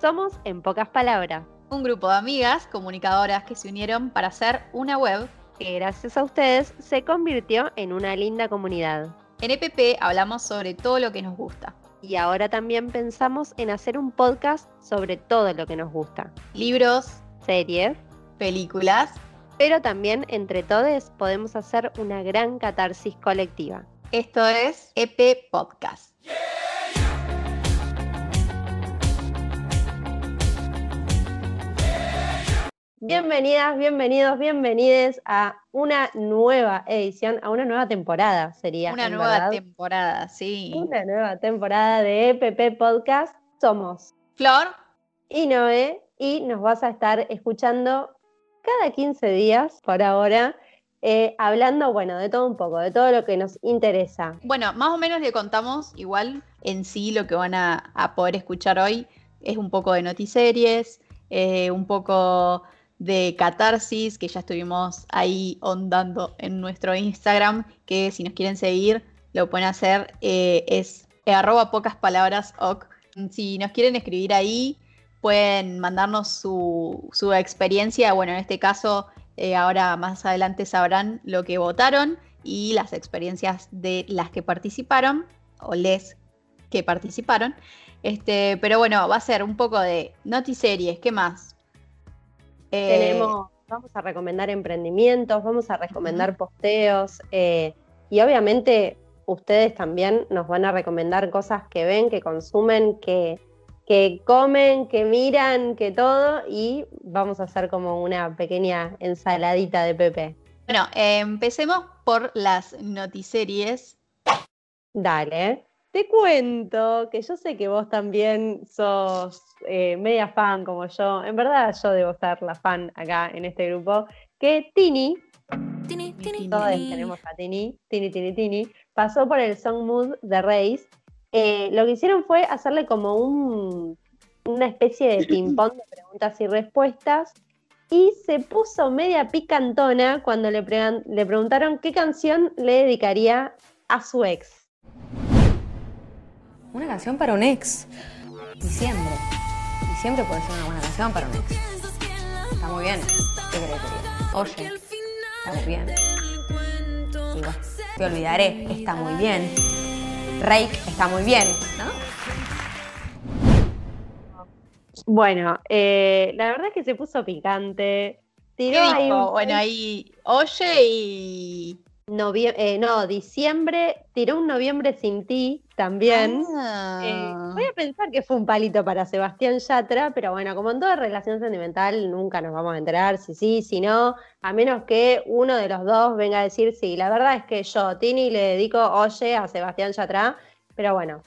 Somos En Pocas Palabras, un grupo de amigas comunicadoras que se unieron para hacer una web que gracias a ustedes se convirtió en una linda comunidad. En EPP hablamos sobre todo lo que nos gusta. Y ahora también pensamos en hacer un podcast sobre todo lo que nos gusta. Libros, series, películas. Pero también entre todos podemos hacer una gran catarsis colectiva. Esto es EP Podcast. Bienvenidas, bienvenidos, bienvenides a una nueva edición, a una nueva temporada sería. Una nueva temporada, sí. Una nueva temporada de EPP Podcast. Somos Flor y Noé y nos vas a estar escuchando cada 15 días por ahora. Eh, hablando, bueno, de todo un poco, de todo lo que nos interesa. Bueno, más o menos le contamos igual en sí lo que van a, poder escuchar hoy. Es un poco de notiseries, eh, un poco de catarsis, que ya estuvimos ahí ondando en nuestro Instagram, que si nos quieren seguir, lo pueden hacer, eh, es arroba pocas palabras ok. Si nos quieren escribir ahí, pueden mandarnos su, experiencia. Bueno, en este caso, eh, ahora más adelante sabrán lo que votaron y las experiencias de las que participaron, o les que participaron. Este, pero bueno, va a ser un poco de notiseries, ¿qué más? Tenemos, eh, vamos a recomendar emprendimientos, vamos a recomendar posteos eh, y obviamente ustedes también nos van a recomendar cosas que ven, que consumen, que, que comen, que miran, que todo y vamos a hacer como una pequeña ensaladita de Pepe. Bueno, empecemos por las notiseries. Dale. Te cuento que yo sé que vos también sos eh, media fan como yo. En verdad yo debo ser la fan acá en este grupo. Que Tini, Tini, Tini, todos tenemos a Tini, Tini, Tini, Tini, pasó por el Song Mood de Race. Eh, lo que hicieron fue hacerle como un, una especie de ping-pong de preguntas y respuestas. Y se puso media picantona cuando le, le preguntaron qué canción le dedicaría a su ex. Una canción para un ex. Diciembre. Diciembre puede ser una buena canción para un ex. Está muy bien. ¿Qué crees que Oye, está muy bien. Digo, te olvidaré. Está muy bien. Rake está muy bien, ¿no? Bueno, eh, la verdad es que se puso picante. Tiró ahí Bueno, ahí oye y eh, no, diciembre, tiró un noviembre sin ti también. Ah. Eh, voy a pensar que fue un palito para Sebastián Yatra, pero bueno, como en toda relación sentimental, nunca nos vamos a enterar si sí, si no, a menos que uno de los dos venga a decir sí. La verdad es que yo, Tini, le dedico Oye a Sebastián Yatra, pero bueno,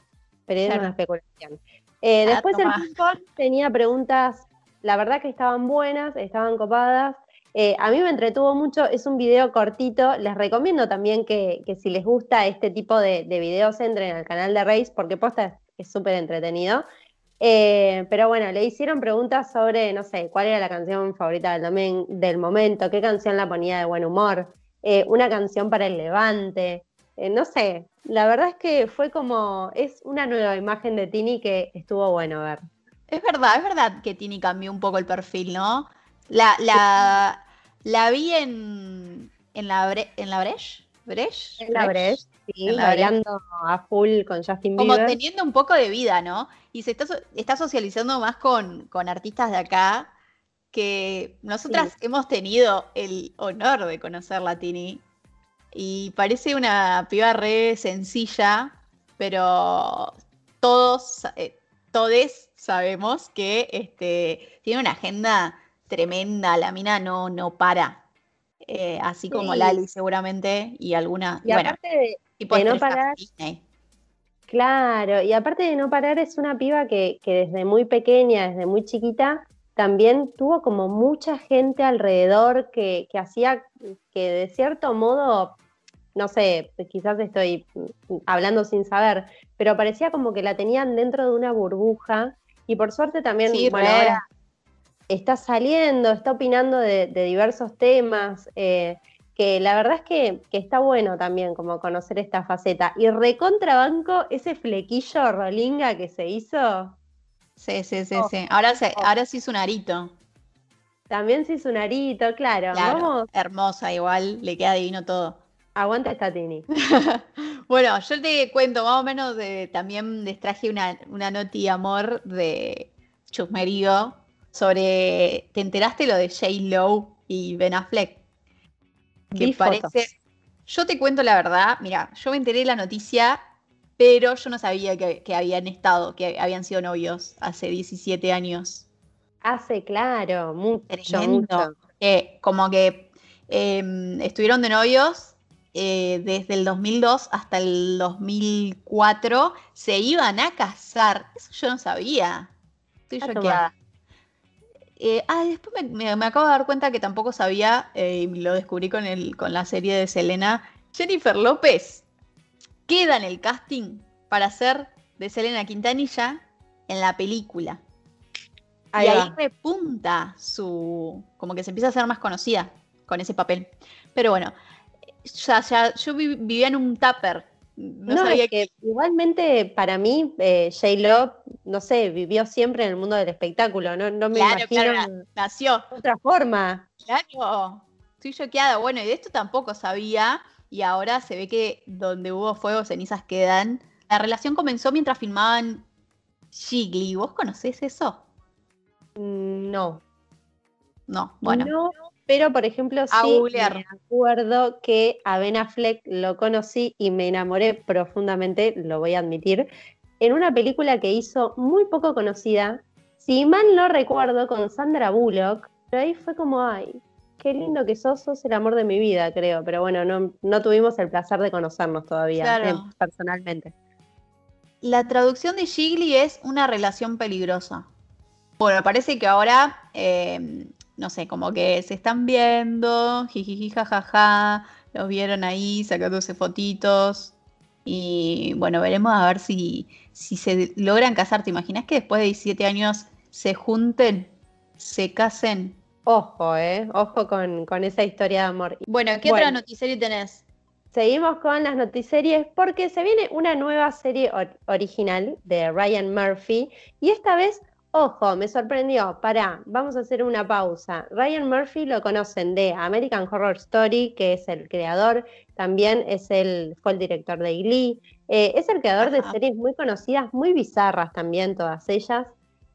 pero es una especulación. Eh, ah, después el tenía preguntas, la verdad que estaban buenas, estaban copadas. Eh, a mí me entretuvo mucho, es un video cortito, les recomiendo también que, si les gusta este tipo de, videos entren al canal de Race porque posta es súper entretenido. Eh, pero bueno, le hicieron preguntas sobre, no sé, cuál era la canción favorita del, del momento, qué canción la ponía de buen humor, eh, una canción para el levante, no sé, la verdad es que fue como, es una nueva imagen de Tini que estuvo bueno ver. Es verdad, es verdad que Tini cambió un poco el perfil, ¿no? La, la, la vi en, en la, en la Breche. ¿Breche? En la Breche, sí, bailando a full con Justin Bieber. Como teniendo un poco de vida, ¿no? Y se está, está socializando más con, con artistas de acá que nosotras hemos tenido el honor de conocer la Tini. Y parece una piba re sencilla, pero todos, eh, todes sabemos que este, tiene una agenda tremenda, la mina no, no para. Eh, así como Lali seguramente y alguna. Y aparte de, no parar. Claro, y aparte de no parar, es una piba que, desde muy pequeña, desde muy chiquita, también tuvo como mucha gente alrededor que, que hacía que de cierto modo, no sé, quizás estoy hablando sin saber, pero parecía como que la tenían dentro de una burbuja. Y por suerte también, bueno, ahora está saliendo, está opinando de, diversos temas, eh, que la verdad es que, está bueno también como conocer esta faceta. Y recontrabanco ese flequillo rolinga que se hizo. Sí, sí, sí, Oh. sí. Ahora, se, Oh. ahora sí es un arito. También se hizo un arito, claro. Claro, Vamos, hermosa igual, le queda divino todo. aguanta esta Tini. Bueno, yo te cuento más o menos de, también les traje una, una noti amor de Chusmerío sobre, ¿te enteraste lo de J. Lowe y Ben Affleck? Que parece, yo te cuento la verdad, mira, yo me enteré de la noticia, pero yo no sabía que, que habían estado, que habían sido novios hace 17 años. Hace, claro, mucho, mucho. Eh, como que eh, estuvieron de novios eh, desde el 2002 hasta el 2004, se iban a casar. Eso yo no sabía. Estoy Ah, toma. choqueada. Eh, ah, después me, me- me acabo de dar cuenta que tampoco sabía, eh, y lo descubrí con, el, con la serie de Selena. Jennifer López queda en el casting para ser de Selena Quintanilla en la película. Ahí y ahí repunta su. como que se empieza a ser más conocida con ese papel. Pero bueno, ya, ya, yo vi- vivía en un tupper. No, No, sabía es que igualmente para mí, eh, J-Lo, no sé, vivió siempre en el mundo del espectáculo. No, no me Claro, imagino claro, de nació. otra forma. Claro, estoy choqueada. Bueno, y de esto tampoco sabía. Y ahora se ve que donde hubo fuego, cenizas quedan. La relación comenzó mientras filmaban Gigli. ¿Vos conocés eso? Mm, No. No, bueno. No, pero por ejemplo, A sí googlear. me acuerdo que a Ben Affleck lo conocí y me enamoré profundamente, lo voy a admitir, en una película que hizo muy poco conocida, si mal no recuerdo, con Sandra Bullock, pero ahí fue como, ay, qué lindo que sos, sos el amor de mi vida, creo, pero bueno, no, no tuvimos el placer de conocernos todavía, Claro. eh, personalmente. La traducción de Gigli es una relación peligrosa. Bueno, parece que ahora, eh, no sé, como que se están viendo, jijiji, jajaja, los vieron ahí sacándose fotitos. Y bueno, veremos a ver si, si se logran casar. ¿Te imaginas que después de 17 años se junten, se casen? Ojo, eh, ojo con, con esa historia de amor. Bueno, ¿qué Bueno. otra noticia tenés? Seguimos con las notiseries porque se viene una nueva serie or- original de Ryan Murphy y esta vez, ojo, me sorprendió. Pará, vamos a hacer una pausa. Ryan Murphy lo conocen de American Horror Story, que es el creador, también es el, fue el director de Glee, eh, es el creador de series muy conocidas, muy bizarras también, todas ellas.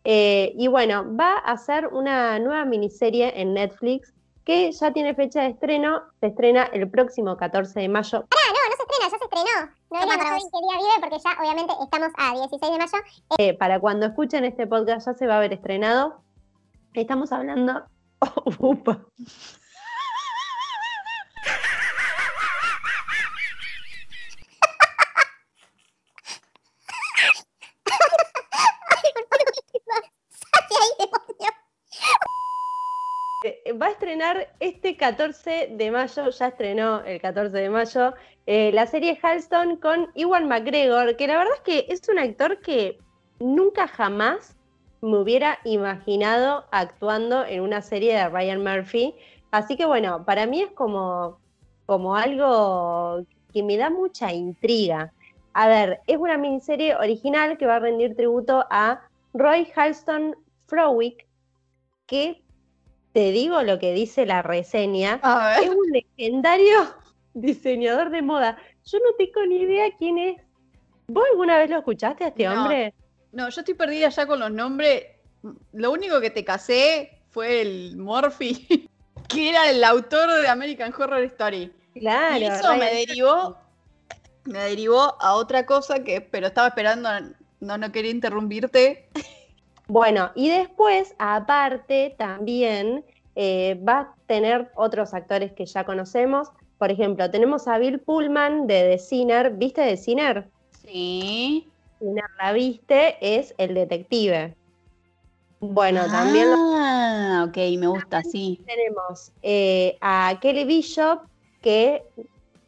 Eh, y bueno, va a hacer una nueva miniserie en Netflix que ya tiene fecha de estreno, se estrena el próximo 14 de mayo. no se estrena, ya se estrenó. No hoy vos. qué día vive porque ya obviamente estamos a 16 de mayo. Eh, para cuando escuchen este podcast ya se va a haber estrenado. Estamos hablando. Upa. ¡Sale ahí, demonio! Eh, Va a estrenar este 14 de mayo, ya estrenó el 14 de mayo, eh, la serie Halston con Iwan McGregor, que la verdad es que es un actor que nunca jamás me hubiera imaginado actuando en una serie de Ryan Murphy. Así que bueno, para mí es como, como algo que me da mucha intriga. A ver, es una miniserie original que va a rendir tributo a Roy Halston Frowick, que te digo lo que dice la reseña, es un legendario diseñador de moda. Yo no tengo ni idea quién es. ¿Vos alguna vez lo escuchaste a este No. hombre? No, yo estoy perdida ya con los nombres. Lo único que te casé fue el Morphy, que era el autor de American Horror Story. Claro. y eso me derivó, me derivó a otra cosa que, pero estaba esperando, no, no quería interrumpirte. Bueno, y después, aparte, también eh, va a tener otros actores que ya conocemos. Por ejemplo, tenemos a Bill Pullman de The Sinner. ¿Viste The Sinner? Sí. Sinner la viste, es el detective. Bueno, también lo Ah, ok, me gusta, sí. tenemos eh, a Kelly Bishop, que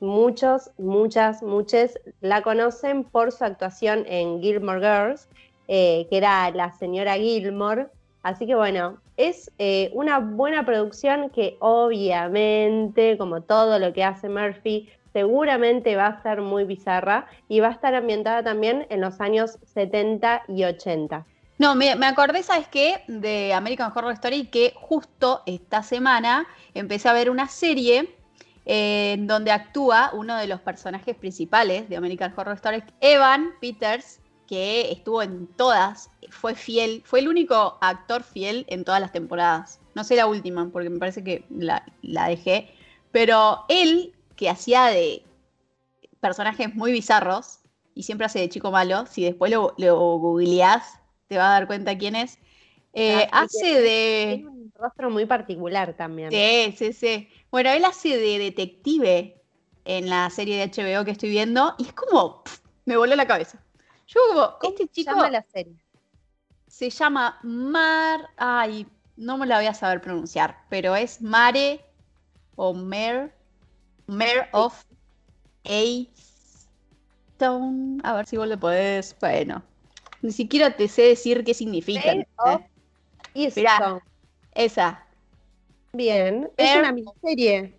muchos, muchas, muchas la conocen por su actuación en Gilmore Girls, eh, que era la señora Gilmore. Así que bueno, es eh, una buena producción que obviamente, como todo lo que hace Murphy, seguramente va a ser muy bizarra y va a estar ambientada también en los años 70 y 80. No, me, me acordé, ¿sabes qué? De American Horror Story, que justo esta semana empecé a ver una serie eh, en donde actúa uno de los personajes principales de American Horror Story, Evan Peters, que estuvo en todas, fue fiel, fue el único actor fiel en todas las temporadas. No sé la última, porque me parece que la, la dejé. Pero él, que hacía de personajes muy bizarros, y siempre hace de chico malo, si después lo, lo googleás, te vas a dar cuenta quién es. Eh, Ah, hace de. Tiene un rostro muy particular también. Sí, sí, sí. Bueno, él hace de detective en la serie de HBO que estoy viendo y es como, me voló la cabeza. Yo como, ¿Cómo este se chico llama la serie? se llama Mar, ay, no me la voy a saber pronunciar, pero es Mare o Mare, Mare of Stone. A ver si vos le podés, bueno, ni siquiera te sé decir qué significa. Mare of ¿entendés? Easton. Esa, Bien, es una miniserie.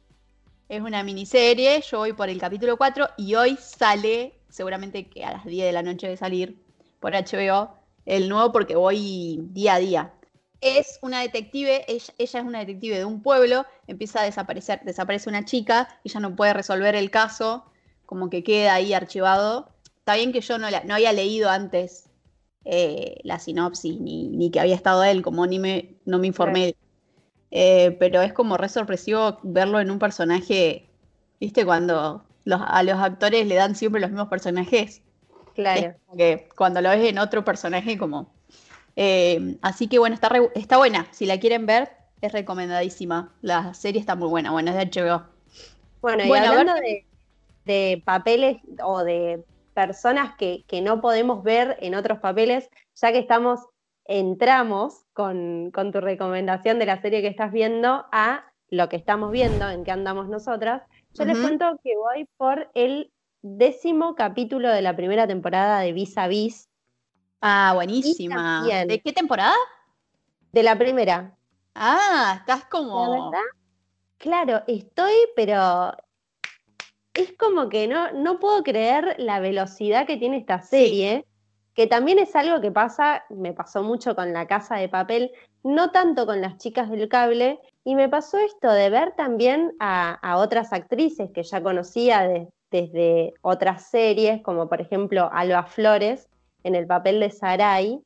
Es una miniserie, yo voy por el capítulo 4 y hoy sale, seguramente que a las 10 de la noche de salir por HBO, el nuevo porque voy día a día. Es una detective, ella, ella es una detective de un pueblo, empieza a desaparecer, desaparece una chica, ella no puede resolver el caso, como que queda ahí archivado. Está bien que yo no, la- no había leído antes eh, la sinopsis, ni, ni que había estado él, como ni me, no me informé eh, pero es como re sorpresivo verlo en un personaje, ¿viste? Cuando los- a los actores le dan siempre los mismos personajes. Claro. Que cuando lo ves en otro personaje, como. eh, así que bueno, está, re- está buena. Si la quieren ver, es recomendadísima. La serie está muy buena. Bueno, es de HBO. Bueno, y Bueno, a ver hablando de, de papeles o de personas que, que no podemos ver en otros papeles, ya que estamos, entramos con, con tu recomendación de la serie que estás viendo a lo que estamos viendo, en qué andamos nosotras, yo les cuento que voy por el décimo capítulo de la primera temporada de Vis a Vis, Ah, buenísima. también. ¿De qué temporada? de la primera. Ah, estás La como. verdad, claro, estoy, pero es como que no, no puedo creer la velocidad que tiene esta serie, que también es algo que pasa, me pasó mucho con La Casa de Papel, no tanto con las chicas del cable, y me pasó esto de ver también a, a otras actrices que ya conocía de- desde otras series, como por ejemplo Alba Flores, en el papel de Sarai,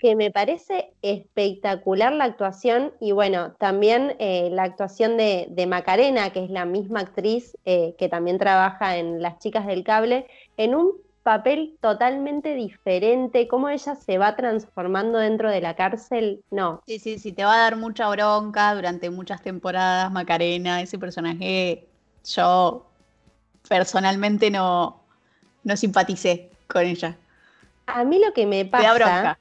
que me parece espectacular la actuación y bueno, también eh, la actuación de, de Macarena, que es la misma actriz eh, que también trabaja en Las Chicas del Cable, en un papel totalmente diferente, cómo ella se va transformando dentro de la cárcel, no, Sí, sí, sí, te va a dar mucha bronca durante muchas temporadas, Macarena, ese personaje, yo personalmente no, no simpaticé con ella. a mí lo que me Te da pasa, bronca.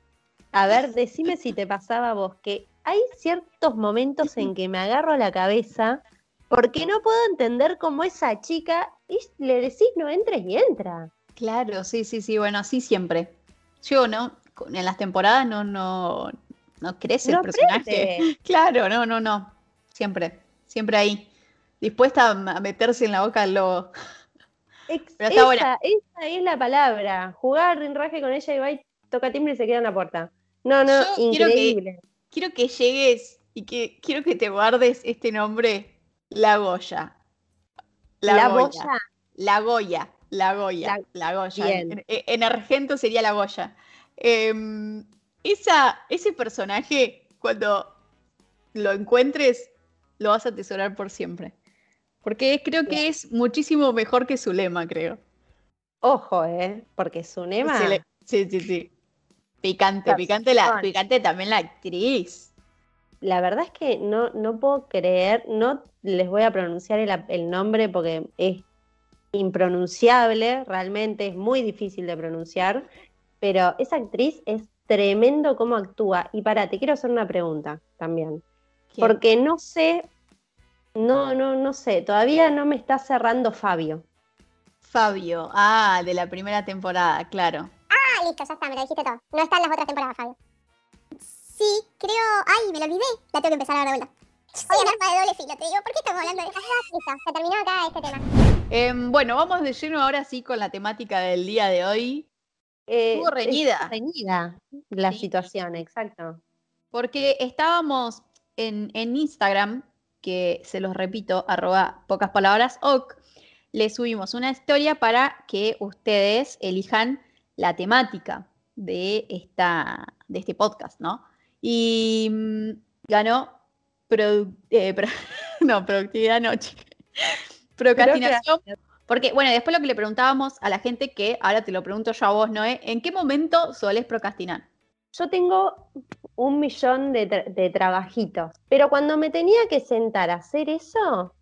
a ver, decime si te pasaba a vos, que hay ciertos momentos en que me agarro la cabeza porque no puedo entender cómo esa chica, y le decís no entres y entra. Claro, sí, sí, sí, bueno, así siempre. Yo, ¿no? En las temporadas no, no, no crece No el personaje. prende. Claro, no, no, no. Siempre, siempre ahí. Dispuesta a meterse en la boca del lobo. Ex- Pero esa, buena. esa es la palabra. Jugar rinraje con ella y va y toca timbre y se queda en la puerta. No, no, Yo quiero que- increíble. Quiero que llegues y que quiero que te guardes este nombre, La Goya. La, boya. La Goya, la Goya, La- la, Goya. En, en argento sería la Goya. Em, esa, ese personaje, cuando lo encuentres, lo vas a atesorar por siempre. Porque creo que es muchísimo mejor que su lema, creo. Ojo, ¿eh? Porque su nema. Se le- Sí, sí, sí. Picante, picante, la, picante también la actriz. La verdad es que no, no puedo creer, no les voy a pronunciar el, el nombre porque es impronunciable, realmente es muy difícil de pronunciar, pero esa actriz es tremendo cómo actúa. Y para, te quiero hacer una pregunta también. Que- Porque no sé, no, no, no sé, todavía no me está cerrando Fabio. Fabio, ah, de la primera temporada, claro. Ah, listo, ya está, me lo dijiste todo. No están las otras temporadas, Fabio. Sí, creo. Ay, me lo olvidé. La tengo que empezar a de vuelta. Soy un arma de doble filo, te digo. ¿Por qué estamos hablando de esto? Listo, se terminó acá este tema. Em, bueno, vamos de lleno ahora sí con la temática del día de hoy. eh, Estuvo reñida. es reñida la Sí. situación, exacto. Porque estábamos en, en Instagram, que se los repito, arroba pocas palabras, ok, le subimos una historia para que ustedes elijan la temática de, esta, de este podcast, ¿no? Y mm, ganó produ- eh, pro- no, productividad no, chica. Procrastinación. Porque, bueno, después lo que le preguntábamos a la gente, que ahora te lo pregunto yo a vos, Noé, ¿en qué momento solés procrastinar? Yo tengo un millón de, tra- de trabajitos, pero cuando me tenía que sentar a hacer eso,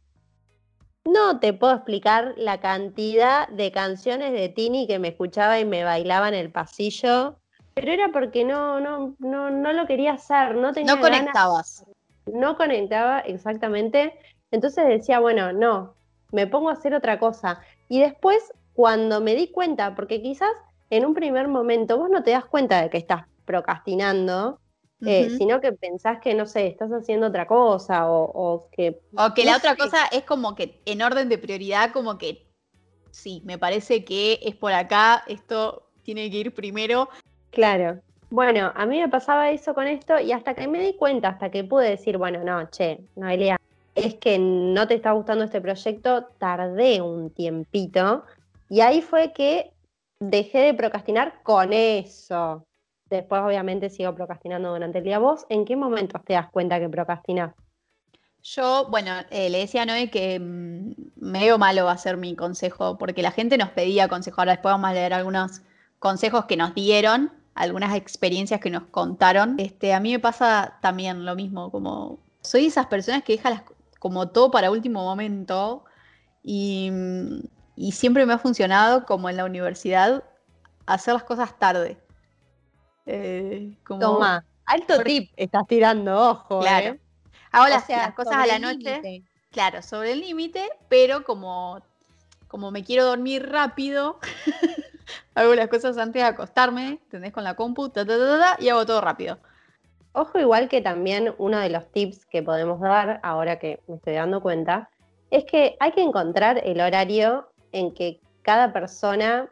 no te puedo explicar la cantidad de canciones de Tini que me escuchaba y me bailaba en el pasillo, pero era porque no, no, no, no lo quería hacer, no tenía No ganas, conectabas. No conectaba exactamente, entonces decía, bueno, no, me pongo a hacer otra cosa. Y después, cuando me di cuenta, porque quizás en un primer momento vos no te das cuenta de que estás procrastinando, eh, sino que pensás que, no sé, estás haciendo otra cosa o, o que... O que no la otra cosa es como que en orden de prioridad, como que sí, me parece que es por acá, esto tiene que ir primero. Claro. Bueno, a mí me pasaba eso con esto y hasta que me di cuenta, hasta que pude decir, bueno, no, che, Noelia, es que no te está gustando este proyecto, tardé un tiempito y ahí fue que dejé de procrastinar con eso. Después, obviamente, sigo procrastinando durante el día. ¿Vos en qué momentos te das cuenta que procrastinás? Yo, bueno, eh, le decía a Noé que mm, medio malo va a ser mi consejo, porque la gente nos pedía consejo. Ahora después vamos a leer algunos consejos que nos dieron, algunas experiencias que nos contaron. Este, a mí me pasa también lo mismo, como soy de esas personas que dejan las- como todo para último momento y, y siempre me ha funcionado, como en la universidad, hacer las cosas tarde. Eh, como- Toma, alto tip estás tirando, ojo. Claro. ¿eh? Hago O las, sea, las cosas a la noche. Claro, sobre el límite, pero como, como me quiero dormir rápido, hago las cosas antes de acostarme, ¿entendés? Con la compu, ta, ta, ta, ta, ta, y hago todo rápido. Ojo, igual que también uno de los tips que podemos dar, ahora que me estoy dando cuenta, es que hay que encontrar el horario en que cada persona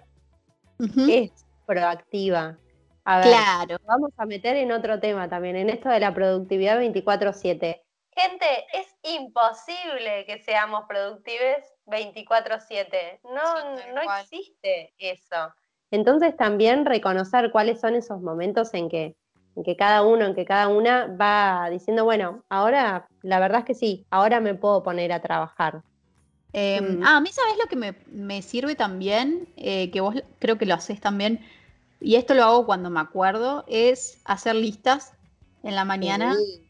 es proactiva. A ver, Claro. vamos a meter en otro tema también, en esto de la productividad 24/7. Gente, es imposible que seamos productives 24/7. No, Sí, no cual. existe eso. Entonces también reconocer cuáles son esos momentos en que, en que cada uno, en que cada una va diciendo, bueno, ahora la verdad es que sí, ahora me puedo poner a trabajar. Eh, Mm. Ah, a mí, ¿sabes lo que me, me sirve también? Eh, que vos creo que lo haces también, y esto lo hago cuando me acuerdo, es hacer listas en la mañana Sí.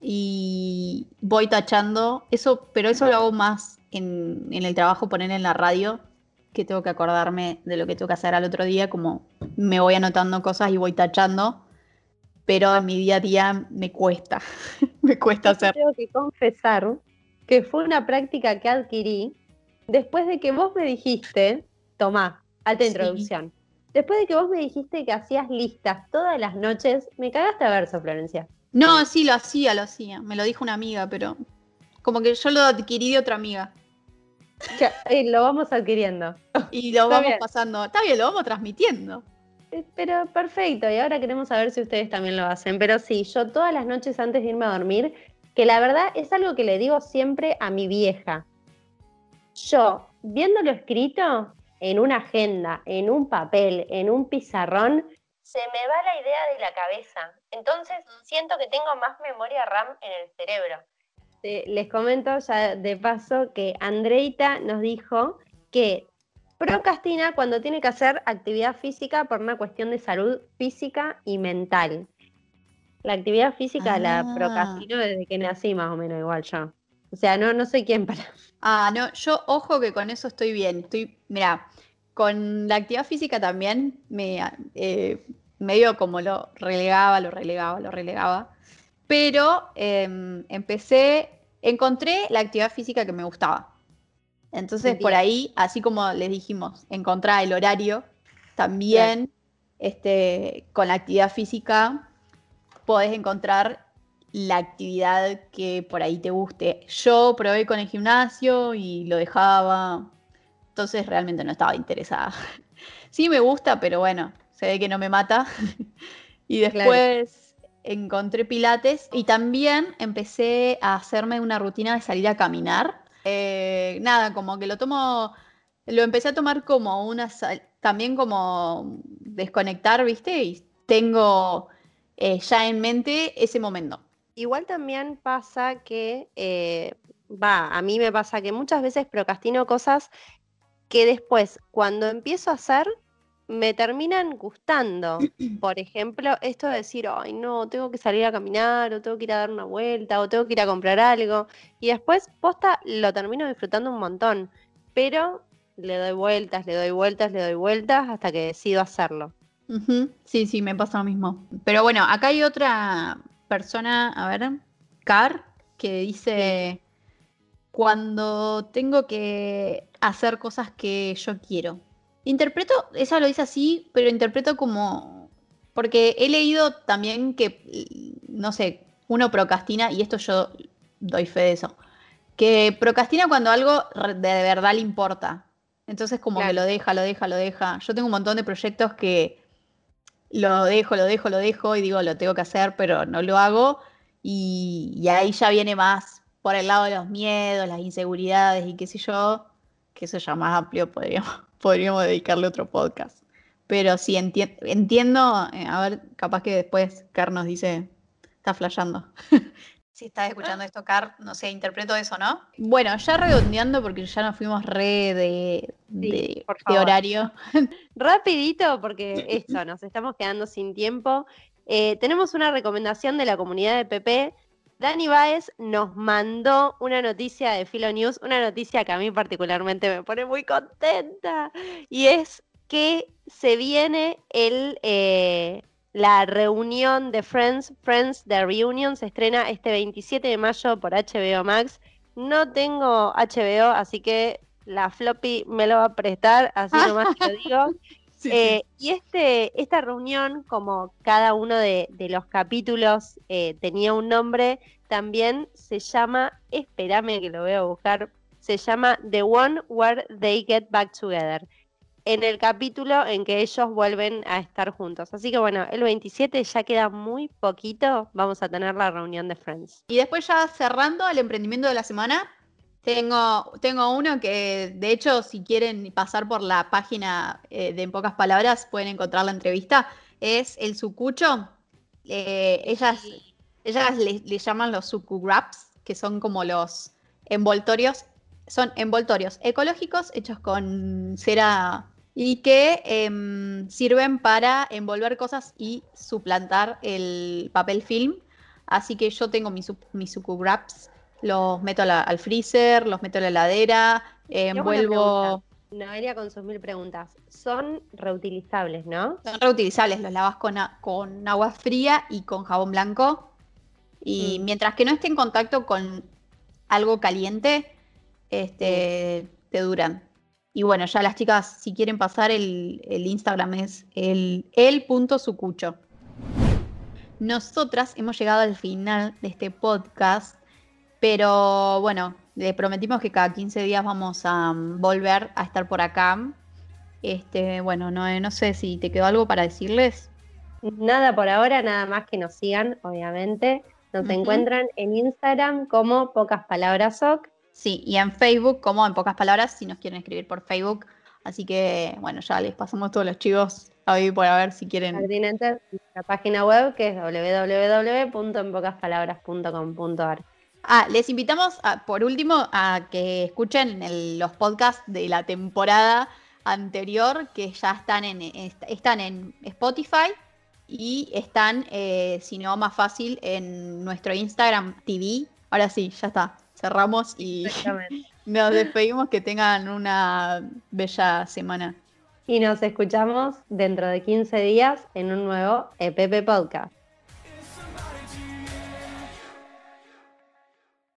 y voy tachando eso, pero eso lo hago más en, en el trabajo, poner en la radio, que tengo que acordarme de lo que tengo que hacer al otro día, como me voy anotando cosas y voy tachando, pero en mi día a día me cuesta, me cuesta hacer. Tengo que confesar que fue una práctica que adquirí después de que vos me dijiste, tomá, alta Sí. introducción. Después de que vos me dijiste que hacías listas todas las noches, me cagaste a verso, Florencia. No, sí, lo hacía, lo hacía, me lo dijo una amiga, pero como que yo lo adquirí de otra amiga Ya, eh, lo vamos adquiriendo. y lo Está vamos bien. pasando, está bien, lo vamos transmitiendo. Eh, Pero perfecto, y ahora queremos saber si ustedes también lo hacen. Pero sí, yo todas las noches antes de irme a dormir, que la verdad es algo que le digo siempre a mi vieja. Yo, viéndolo escrito en una agenda, en un papel, en un pizarrón, se me va la idea de la cabeza. Entonces siento que tengo más memoria RAM en el cerebro. Les comento ya de paso que Andreita nos dijo que procrastina cuando tiene que hacer actividad física por una cuestión de salud física y mental. La actividad física la Ah. procrastino desde que nací, más o menos, igual yo. O sea, no, no soy quien para. Ah, no, yo ojo que con eso estoy bien. Estoy, mira, con la actividad física también me eh, medio como lo relegaba, lo relegaba, lo relegaba. Pero em, empecé, encontré la actividad física que me gustaba. Entonces, por ahí, así como les dijimos, encontrar el horario, también este, con la actividad física podés encontrar la actividad que por ahí te guste. Yo probé con el gimnasio y lo dejaba, entonces realmente no estaba interesada. Sí me gusta, pero bueno, se ve que no me mata. y después encontré pilates y también empecé a hacerme una rutina de salir a caminar. Eh, nada, como que lo tomo, lo empecé a tomar como una, también como desconectar, ¿viste? Y tengo eh, ya en mente ese momento. Igual también pasa que, eh, va, a mí me pasa que muchas veces procrastino cosas que después, cuando empiezo a hacer, me terminan gustando. Por ejemplo, esto de decir, ay, no, tengo que salir a caminar, o tengo que ir a dar una vuelta, o tengo que ir a comprar algo. Y después, posta, lo termino disfrutando un montón. Pero le doy vueltas, le doy vueltas, le doy vueltas hasta que decido hacerlo. Sí, sí, me pasa lo mismo. Pero bueno, acá hay otra persona, a ver, Car, que dice, cuando tengo que hacer cosas que yo quiero. Interpreto, esa lo dice así, pero interpreto como, porque he leído también que, no sé, uno procrastina, y esto yo doy fe de eso, que procrastina cuando algo de verdad le importa. Entonces como que lo deja, lo deja, lo deja. Yo tengo un montón de proyectos que lo dejo, lo dejo, lo dejo y digo, lo tengo que hacer, pero no lo hago. Y, ahí ya viene más por el lado de los miedos, las inseguridades y qué sé yo, que eso ya más amplio podríamos, podríamos dedicarle otro podcast. Pero sí, entiendo, eh, a ver, capaz que después Car nos dice, está flasheando. si estás escuchando esto, Car, no sé, interpreto eso, ¿no? Bueno, ya redondeando, porque ya nos fuimos re de, de, horario. Rapidito, porque esto, nos estamos quedando sin tiempo. Eh, tenemos una recomendación de la comunidad de PP. Dani Baez nos mandó una noticia de Filo News, una noticia que a mí particularmente me pone muy contenta, y es que se viene el eh, la reunión de Friends, Friends The Reunion, se estrena este 27 de mayo por HBO Max. No tengo HBO, así que la floppy me lo va a prestar, así nomás te digo. Eh, y este, esta reunión, como cada uno de, los capítulos eh, tenía un nombre, también se llama, espérame que lo voy a buscar, se llama The One Where They Get Back Together en el capítulo en que ellos vuelven a estar juntos. Así que bueno, el 27 ya queda muy poquito, vamos a tener la reunión de Friends. Y después ya cerrando el emprendimiento de la semana, tengo, tengo uno que de hecho si quieren pasar por la página eh, de En pocas palabras pueden encontrar la entrevista, es el sucucho. Eh, ellas ellas le, llaman los suku wraps, que son como los envoltorios son envoltorios ecológicos hechos con cera y que em, sirven para envolver cosas y suplantar el papel film. Así que yo tengo mis, mis wraps, los meto al freezer, los meto a la heladera, envuelvo... Noelia con sus mil preguntas. Son reutilizables, ¿no? Son reutilizables, los lavas con, con agua fría y con jabón blanco. Y mm. mientras que no esté en contacto con algo caliente, este, te duran. Y bueno, ya las chicas, si quieren pasar, el, Instagram es el, el.sucucho. Nosotras hemos llegado al final de este podcast, pero bueno, le prometimos que cada 15 días vamos a um, volver a estar por acá. Este, bueno, no, no sé si te quedó algo para decirles. Nada por ahora, nada más que nos sigan, obviamente. Nos encuentran en Instagram como Pocas Palabras Soc Sí, y en Facebook, como en pocas palabras, si nos quieren escribir por Facebook. Así que, bueno, ya les pasamos todos los chivos ahí por a ver si quieren. la página web que es www.enpocaspalabras.com.ar. Ah, les invitamos, por último, a que escuchen los podcasts de la temporada anterior que ya están en, están en Spotify y están, eh, si no más fácil, en nuestro Instagram TV. Ahora sí, ya está cerramos y nos despedimos. Que tengan una bella semana. Y nos escuchamos dentro de 15 días en un nuevo EPP Podcast.